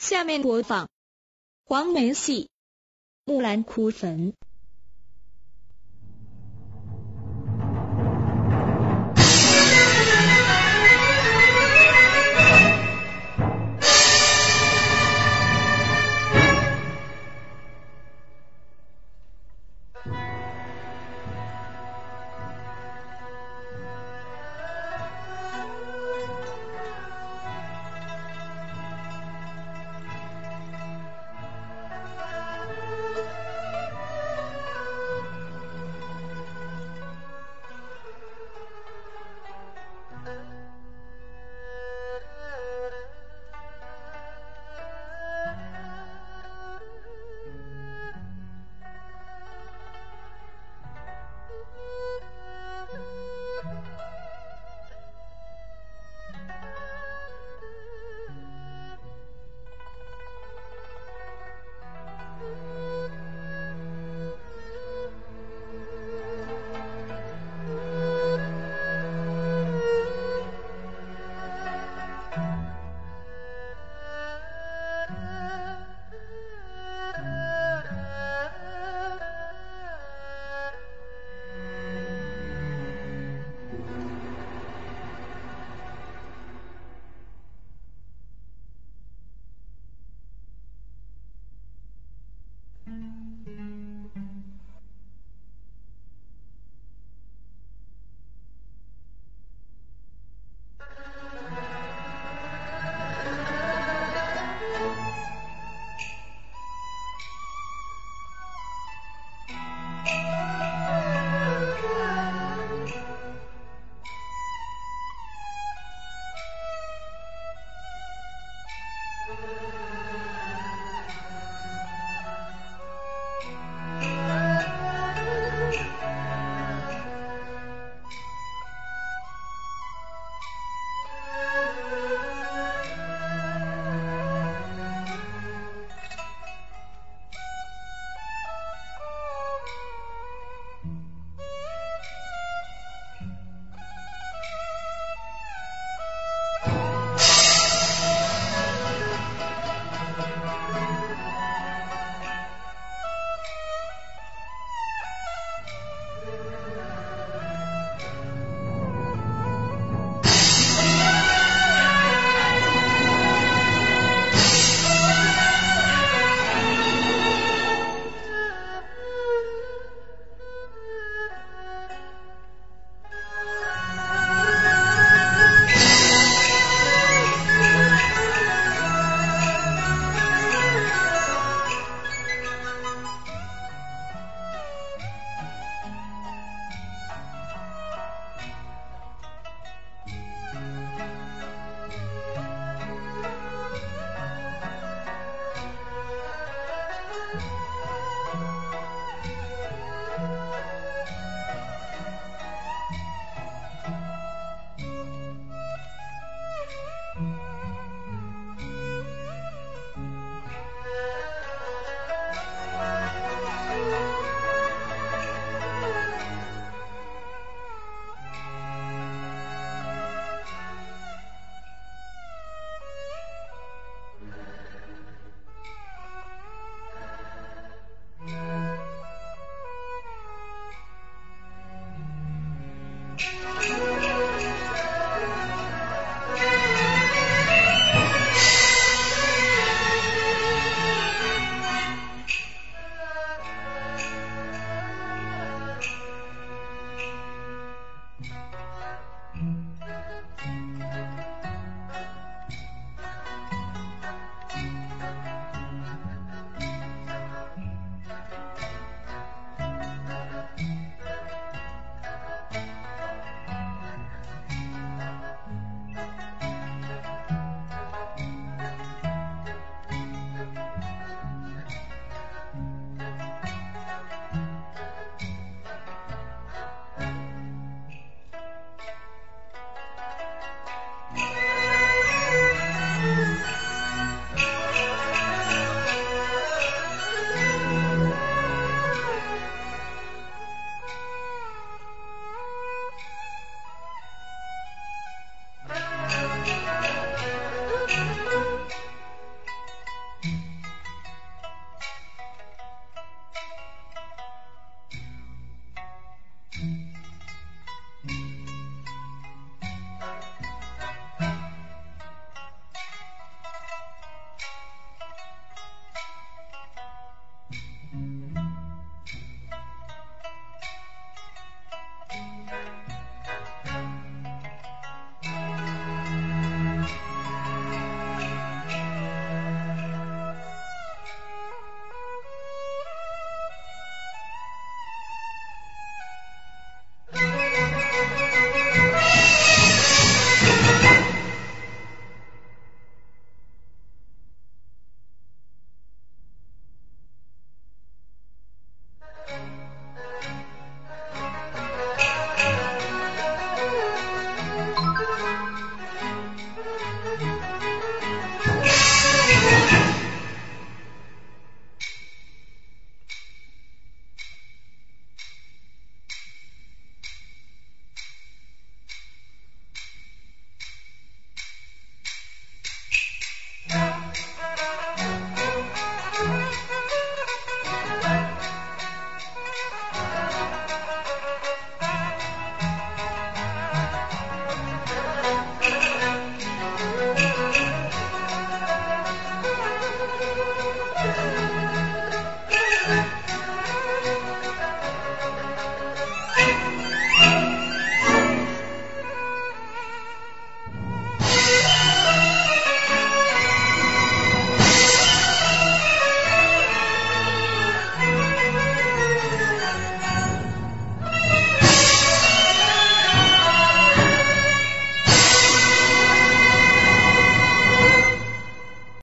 下面播放黄梅戏《木兰哭坟》。